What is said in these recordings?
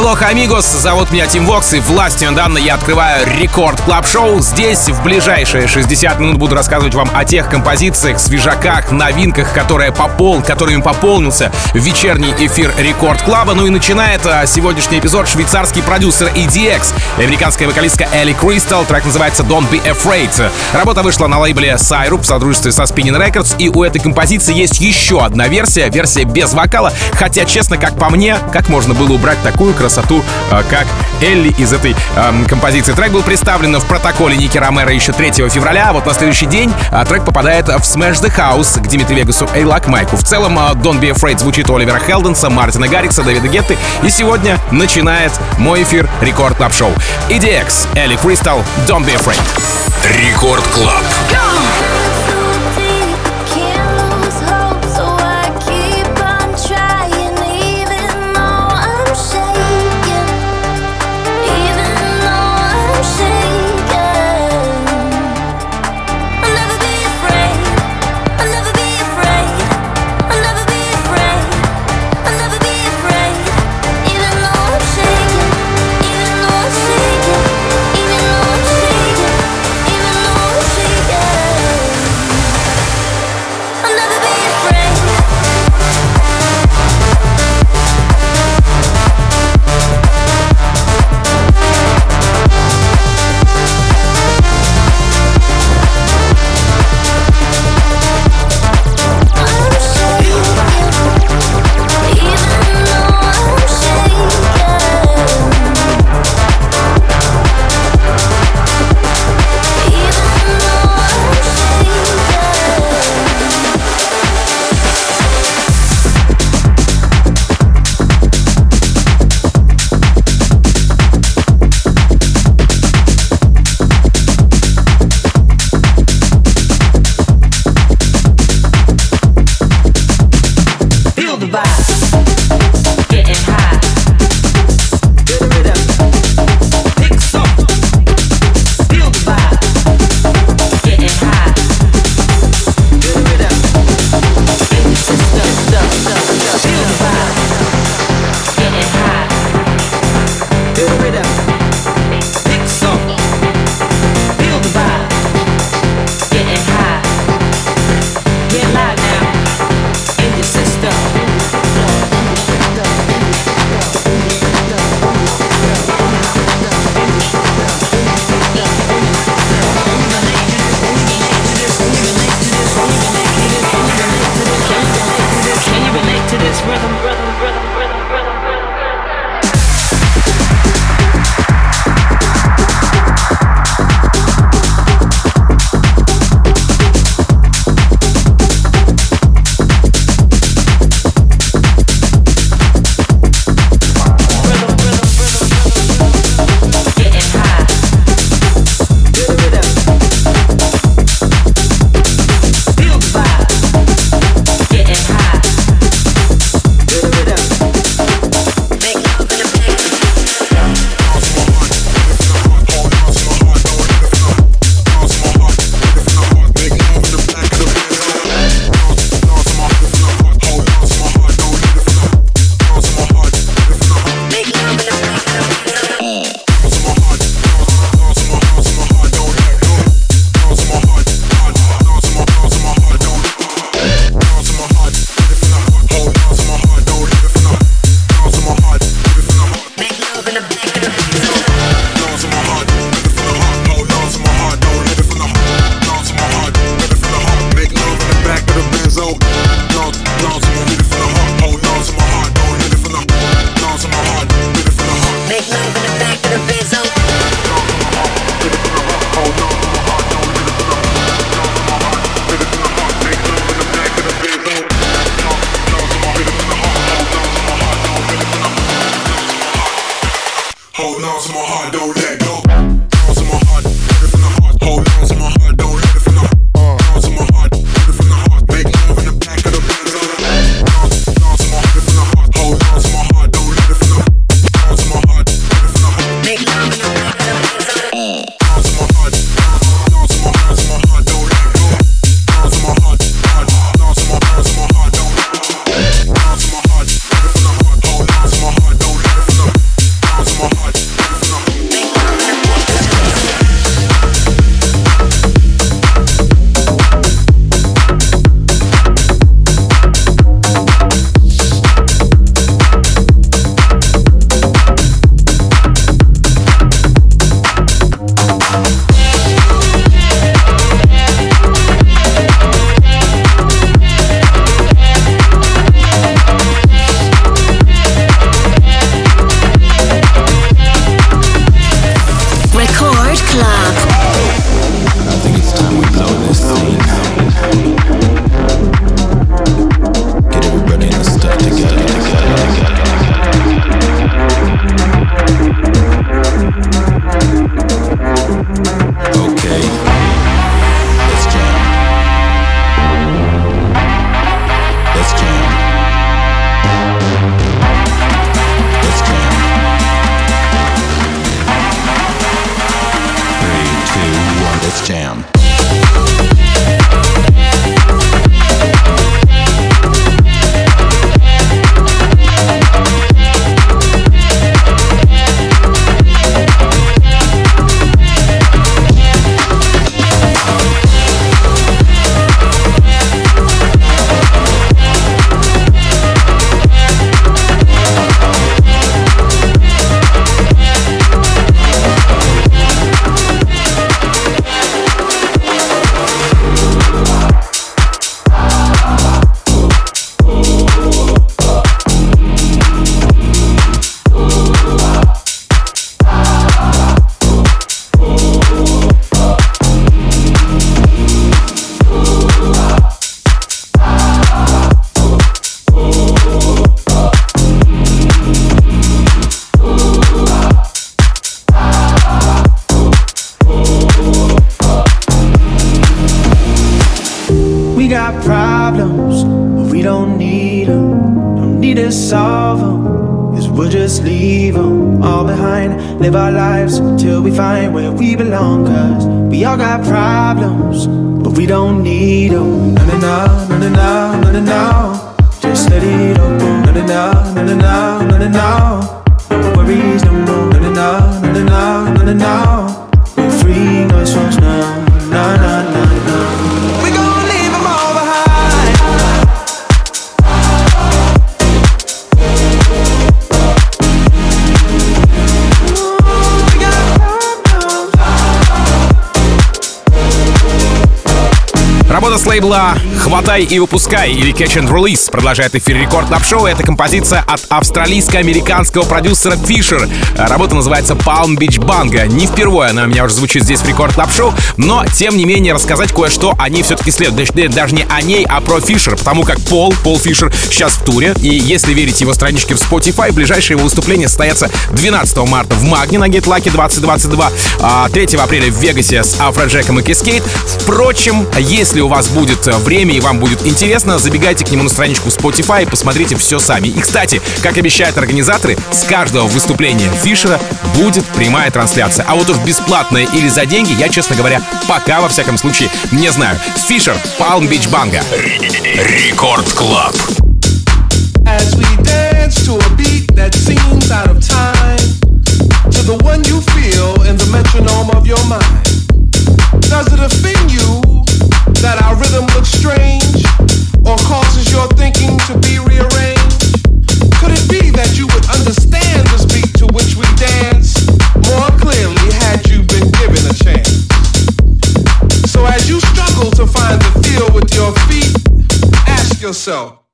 Aloha, amigos, зовут меня Тим Вокс, и властью данной я открываю Record Club Show Здесь в ближайшие 60 минут буду рассказывать вам о тех композициях, свежаках, новинках, которые попол... которыми пополнился вечерний эфир Record Club а. Ну и начинает а, сегодняшний эпизод швейцарский продюсер EDX, американская вокалистка Элли Кристал. Трек называется Don't Be Afraid. Работа вышла на лейбле Sirup в содружестве со Spinnin' Records, и у этой композиции есть еще одна версия, версия без вокала, хотя, честно, как по мне, как можно было убрать такую красоту красоту, э, как Элли из этой э, композиции. Трек был представлен в протоколе Ники Ромеро еще 3 февраля, а вот на следующий день э, трек попадает в Smash the House к Димитри Вегасу и Like Mike у. В целом э, Don't Be Afraid звучит у Оливера Хелденса, Мартина Гаррикса, Дэвида Гетты. И сегодня начинает мой эфир Record Club Show. EDX, Элли Кристал, Don't Be Afraid. Рекорд Клаб. We don't need them, don't need to solve them. Cause we'll just leave them all behind. Live our lives till we find where we belong. Cause we all got problems, but we don't need them. No, no, no, no, no, no, no, no. Just let it all go. No, no, no, no, no, no, no, no. No worries no more. No, no, no, no, no, no, no, no. We're free, no songs, no. Работа с лейбла «Хватай и выпускай» или «Catch and Release» продолжает эфир рекорд на шоу. Это композиция от австралийско-американского продюсера Fisher. Работа называется Palm Beach Banga. Не впервые она у меня уже звучит здесь в рекорд на шоу, но тем не менее рассказать кое-что о ней все-таки следует. Даже не о ней, а про Фишер, потому как Пол, Пол Фишер сейчас в туре, и если верить его страничке в Spotify, ближайшее его выступление состоятся 12 марта в Магне на Lucky 2022, 3 апреля в Вегасе с Афроджеком и Kaskade. Впрочем, если у вас будет э, время и вам будет интересно, забегайте к нему на страничку Spotify и посмотрите все сами. И, кстати, как обещают организаторы, с каждого выступления Фишера будет прямая трансляция. А вот уж бесплатная или за деньги, я, честно говоря, пока, во всяком случае, не знаю. Фишер, Palm Beach Banga. Record Club. As we dance to a beat that seems out of time, to the one you feel in the metronome of your mind. Does it offend you that our rhythm looks strange or causes your thinking to be rearranged? Could it be that you would understand this beat to which we dance more clearly had you been given a chance? So as you struggle to find the feel with your feet, ask yourself,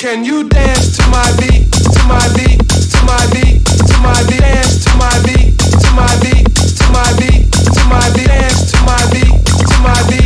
can you dance to my beat, to my beat, to my beat, to my beat, dance to my beat, to my beat, to my beat, to my beat, dance to my beat, to my beat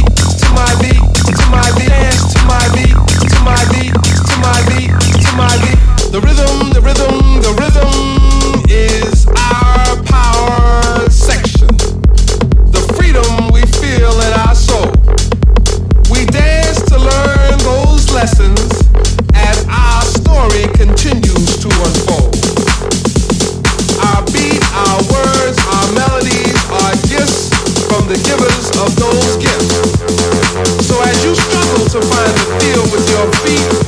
you.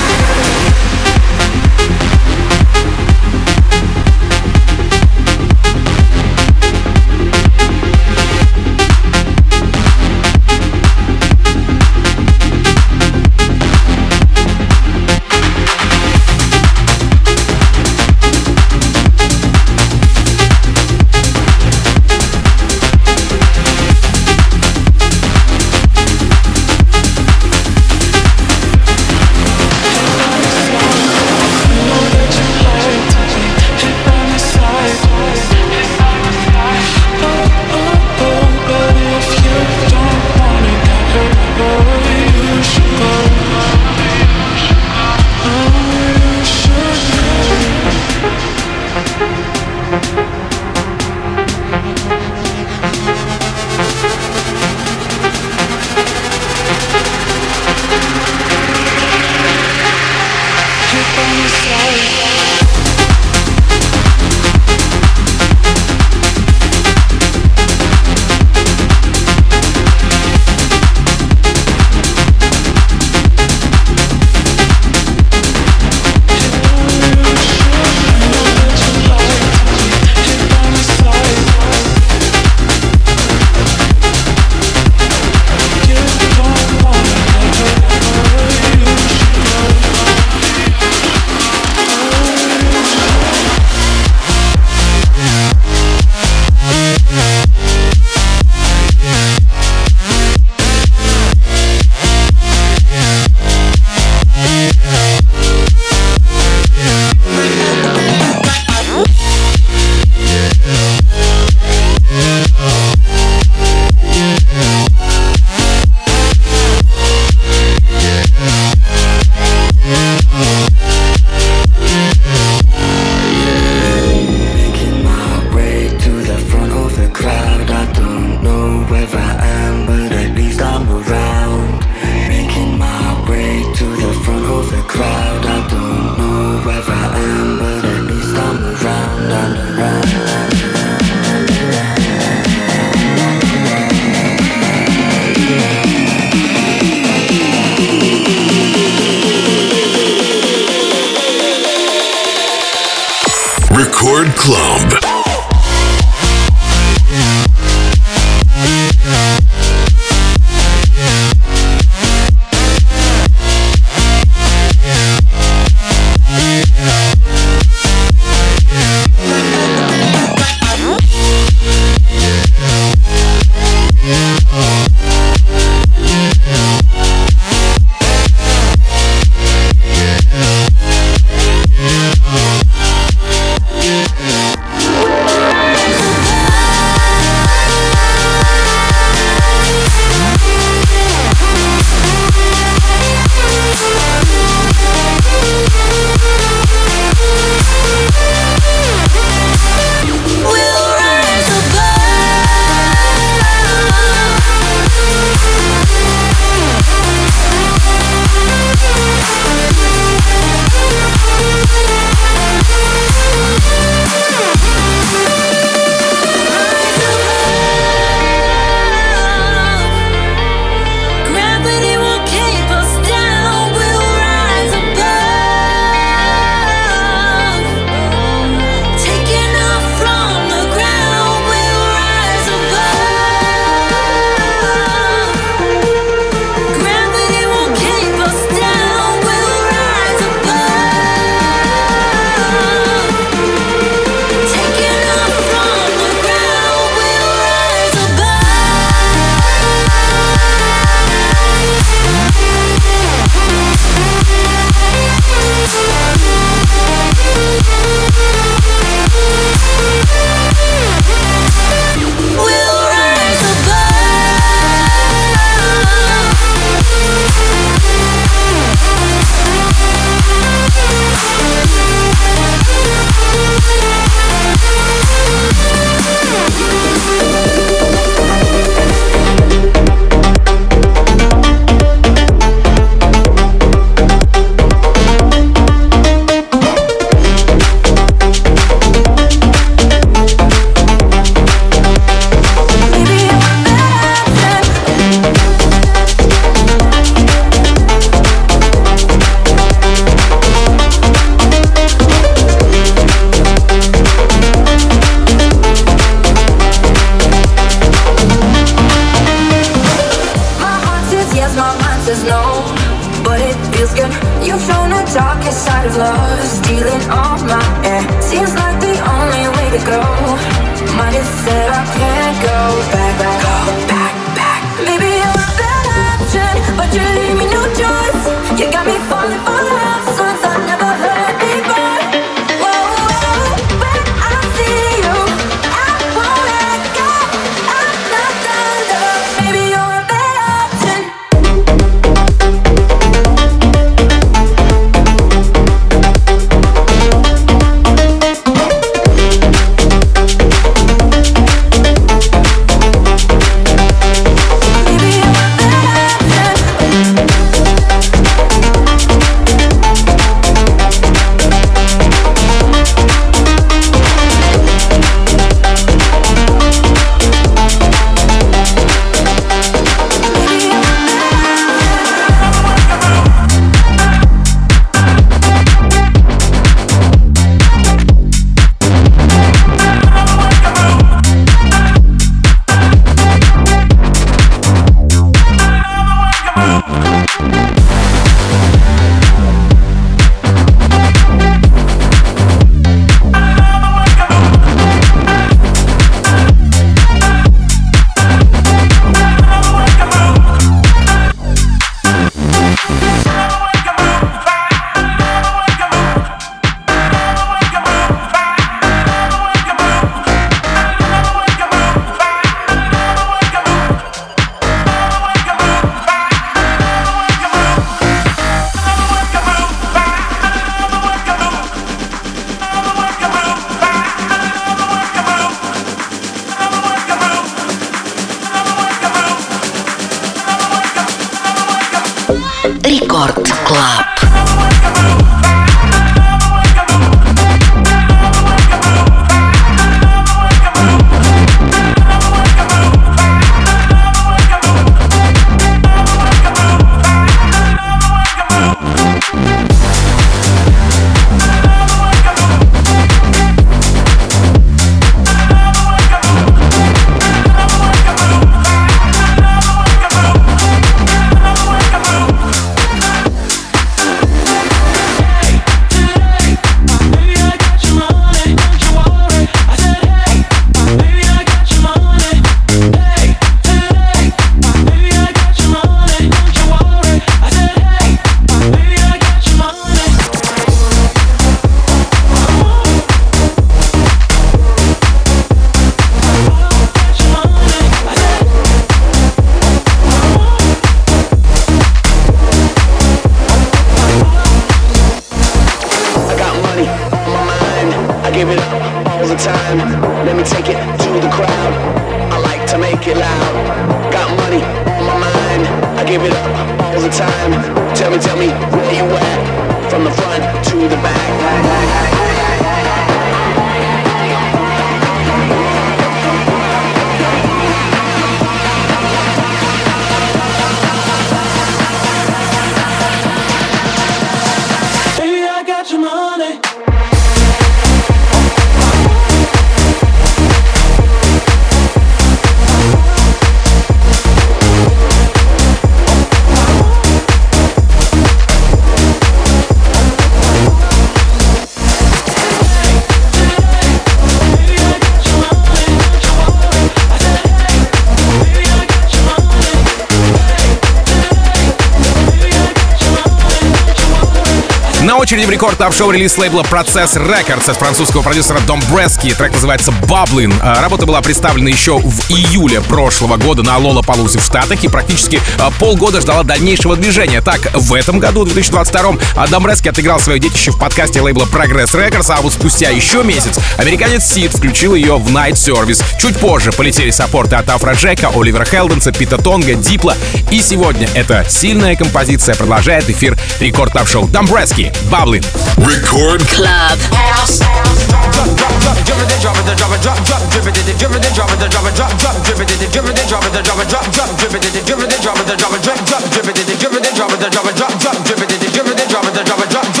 Рекорд топ шоу релиз лейбла Process Records от французского продюсера Дом Брески. Трек называется Bubbling. А, работа была представлена еще в июле прошлого года на Лола Палузе в Штатах и практически а, полгода ждала дальнейшего движения. Так, в этом году, в 2022, Дом Брески отыграл свое детище в подкасте лейбла Progress Records, а вот спустя еще месяц американец Сид включил ее в Night Service. Чуть позже полетели саппорты от Афра Джека, Оливера Хелденса, Пита Тонга, Дипла. И сегодня эта сильная композиция продолжает эфир рекорд топ шоу Домбрески Bubbling. Record Club House. Drop it, drop it, drop it, drop, drop, drip it, drip it, drop it, drop it, drop, drop, drip it, drip it, drop it, drop it, drop, drop, drip it, drip it, drop it, drop it, drop, drop, drip it, drip it, drop it, drop it, drop, drop, drip it, drip it, drop it, drop it, drop, drop.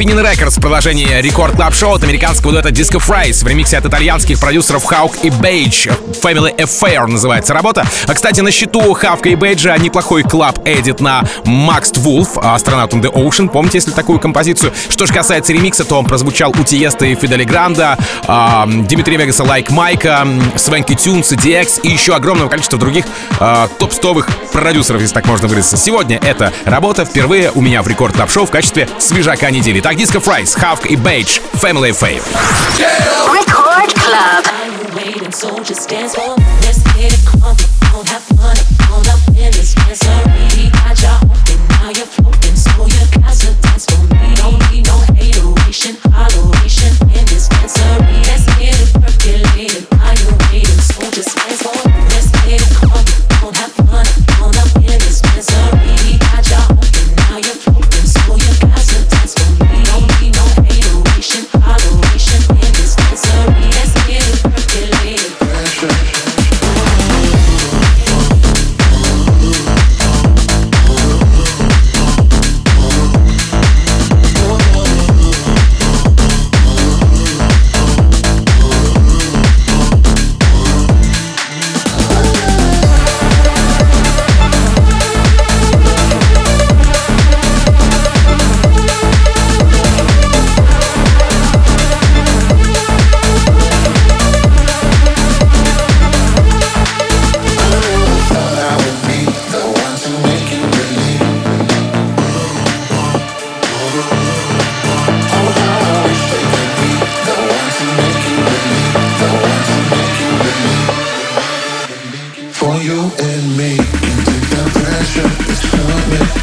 Spinning Records продолжение Record Club Show от американского дуэта Disco Fries в ремиксе от итальянских продюсеров Хаук и Бейдж. Family Affair называется работа. А, кстати, на счету Хавка и Бейджа неплохой club edit на Masked Wolf, Astronaut in the Ocean. Помните, если такую композицию? Что же касается ремикса, то он прозвучал у Tiësto и Fedde Le Grand а, э, Dimitri Vegas а, Like Mike а, Swanky Tunes, DX и еще огромного количества других э, топ-стовых продюсеров, если так можно выразиться. Сегодня эта работа впервые у меня в Record Club Show в качестве свежака недели. Так, Disco Fries, Хавк и Бейдж, Family Fave. Record Club. waiting, so just dance for me. Let's get it crunk, don't have fun, all up in this dancery. Got ya open, now you're Pressure. It's coming,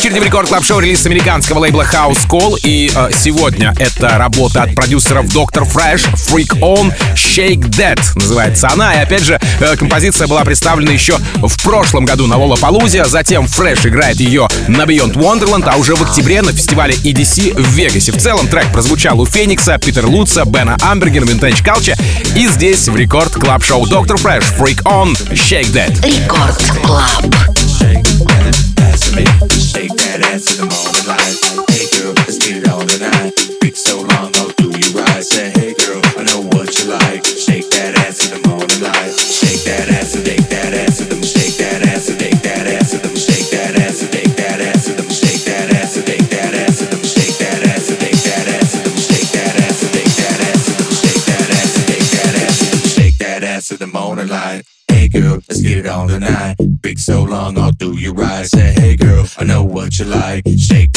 очереди в рекорд клаб шоу релиз американского лейбла House Call. И э, сегодня это работа от продюсеров Dr. Fresh, Freak On, Shake Dead называется она. И опять же, э, композиция была представлена еще в прошлом году на Лола Палузе. Затем Fresh играет ее на Beyond Wonderland, а уже в октябре на фестивале EDC в Вегасе. В целом трек прозвучал у Феникса, Питер Луца, Бена Амбергена, Винтенч Калча. И здесь в рекорд клаб шоу Dr. Fresh, Freak On, Shake Dead. Рекорд Клаб. you like. Shake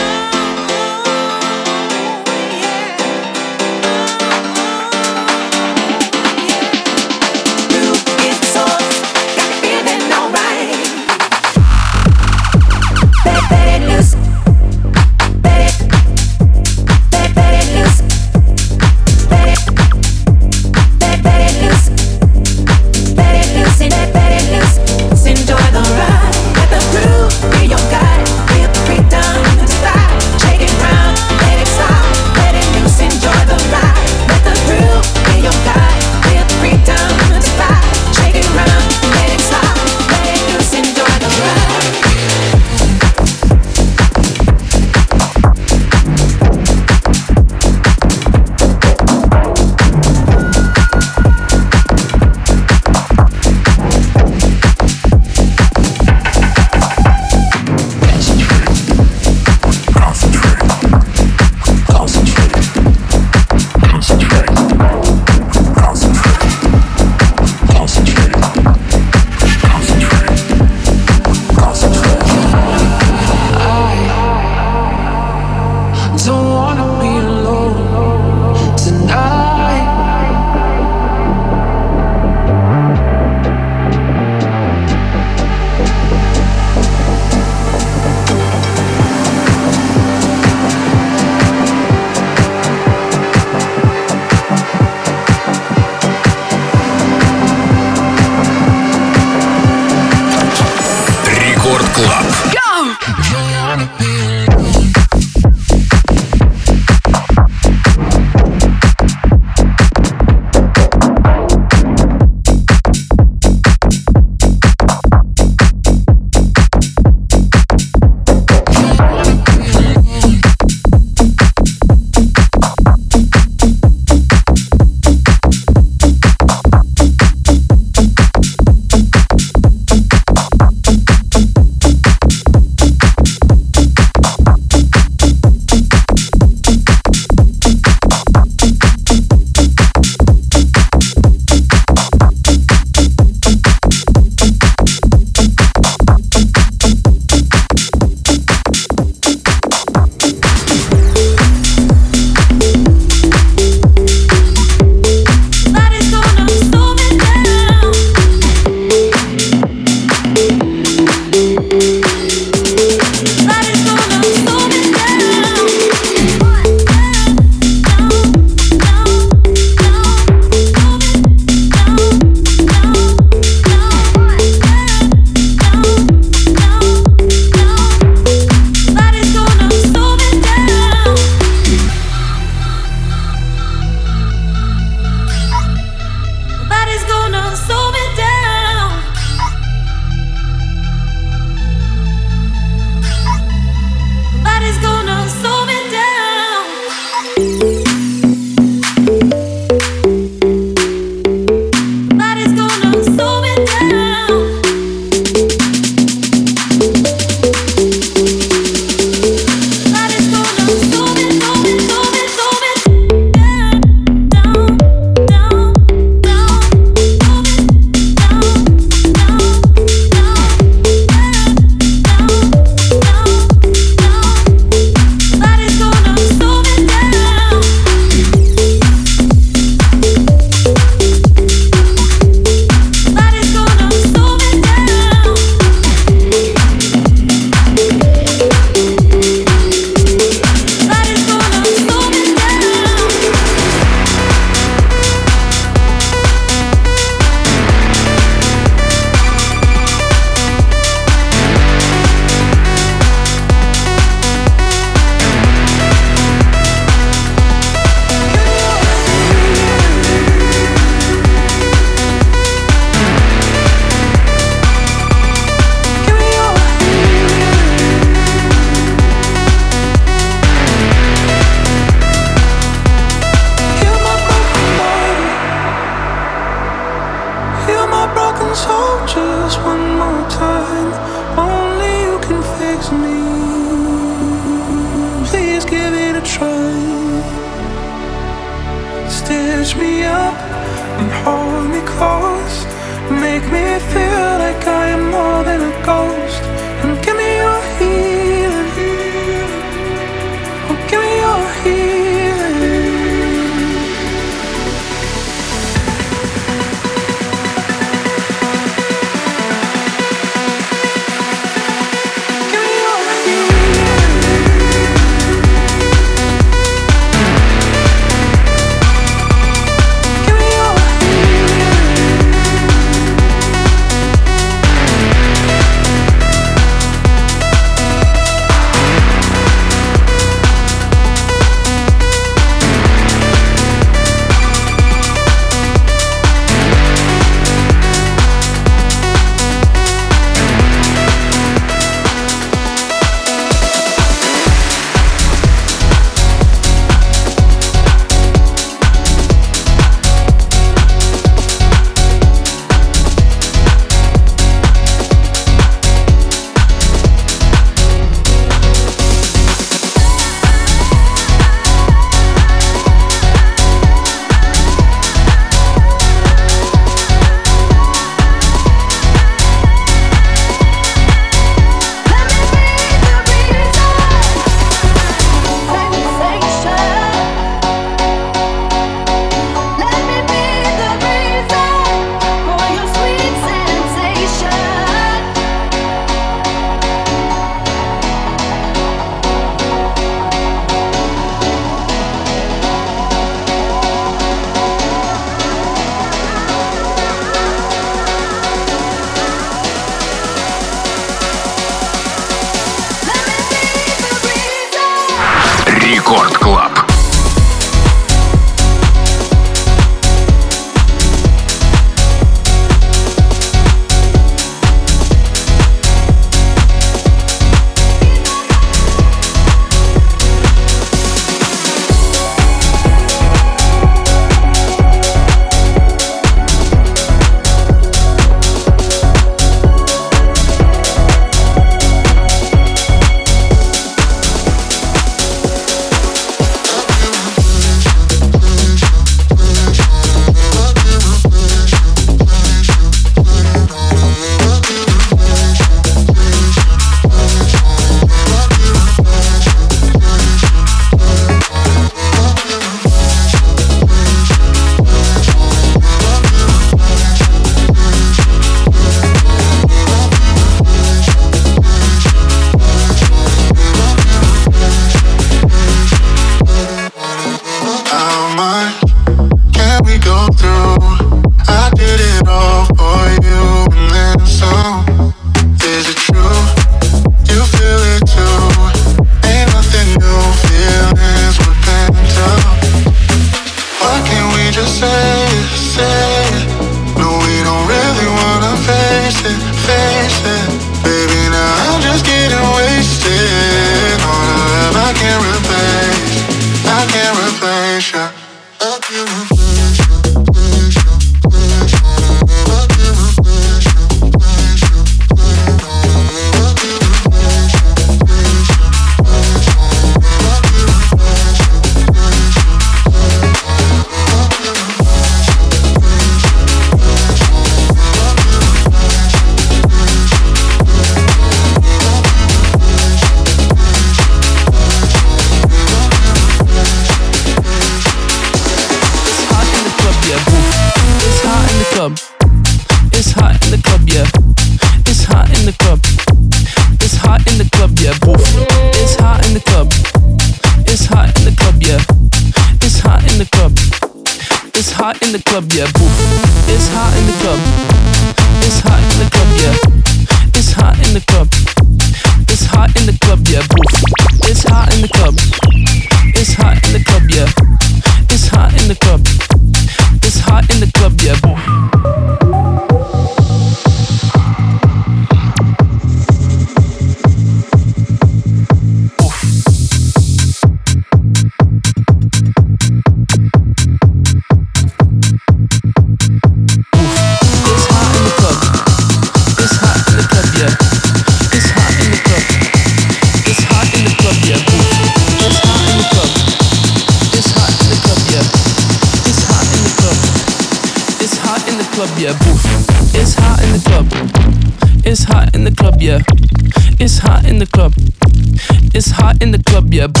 in the club, yeah, boo.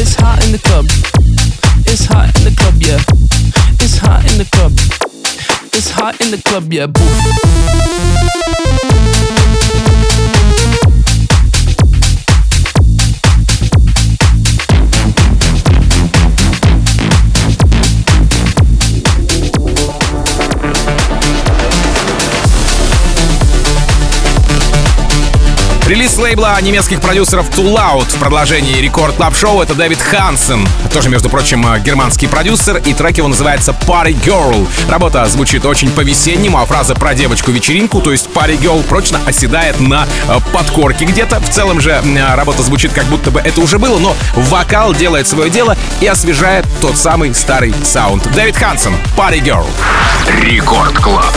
It's hot in the club. It's hot in the club, yeah. It's hot in the club. It's hot in the club, yeah, boo. Релиз лейбла немецких продюсеров Too Loud в продолжении Record Club Show это Дэвид Хансен. Тоже, между прочим, э, германский продюсер, и трек его называется Party Girl. Работа звучит очень по-весеннему, а фраза про девочку-вечеринку, то есть Party Girl, прочно оседает на э, подкорке где-то. В целом же э, работа звучит как будто бы это уже было, но вокал делает свое дело и освежает тот самый старый саунд. Дэвид Хансен, Party Girl. Record Club.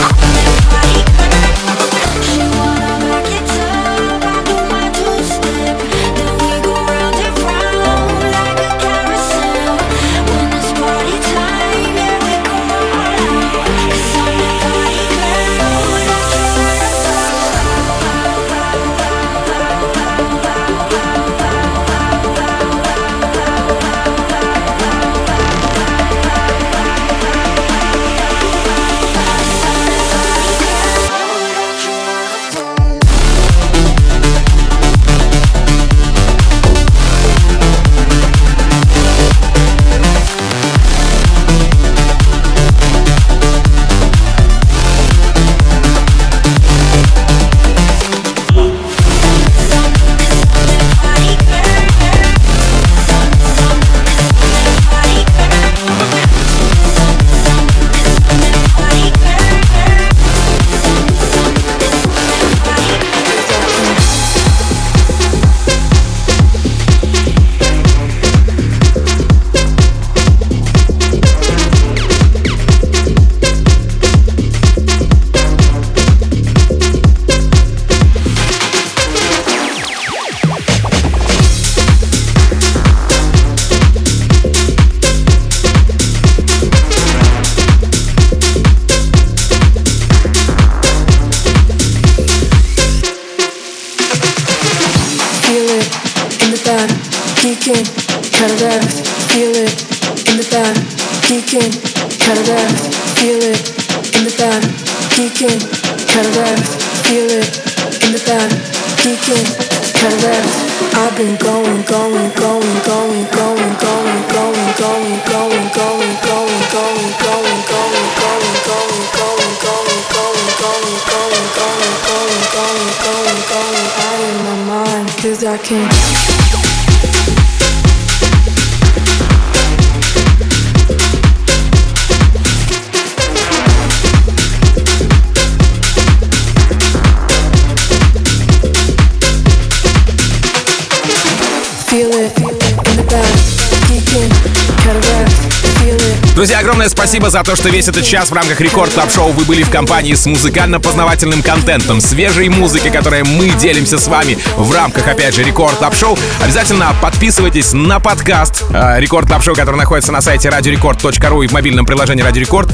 Друзья, огромное спасибо за то, что весь этот час в рамках Record Club Show вы были в компании с музыкально-познавательным контентом, свежей музыкой, которой мы делимся с вами в рамках, опять же, Record Club Show. Обязательно подписывайтесь на подкаст э, Record Club Show, который находится на сайте radiorecord.ru и в мобильном приложении Радио Рекорд.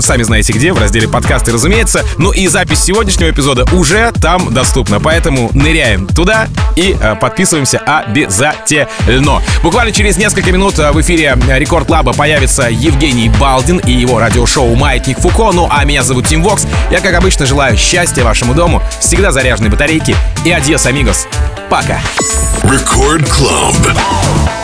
Сами знаете где, в разделе подкасты, разумеется. Ну и запись сегодняшнего эпизода уже там доступна, поэтому ныряем туда и э, подписываемся обязательно. Буквально через несколько минут э, в эфире Record Club а появится Евгений Балдин и его радиошоу «Маятник Фуко». Ну а меня зовут Тим Вокс. Я, как обычно, желаю счастья вашему дому, всегда заряженной батарейки и адьос, амигос. Пока. Record Club.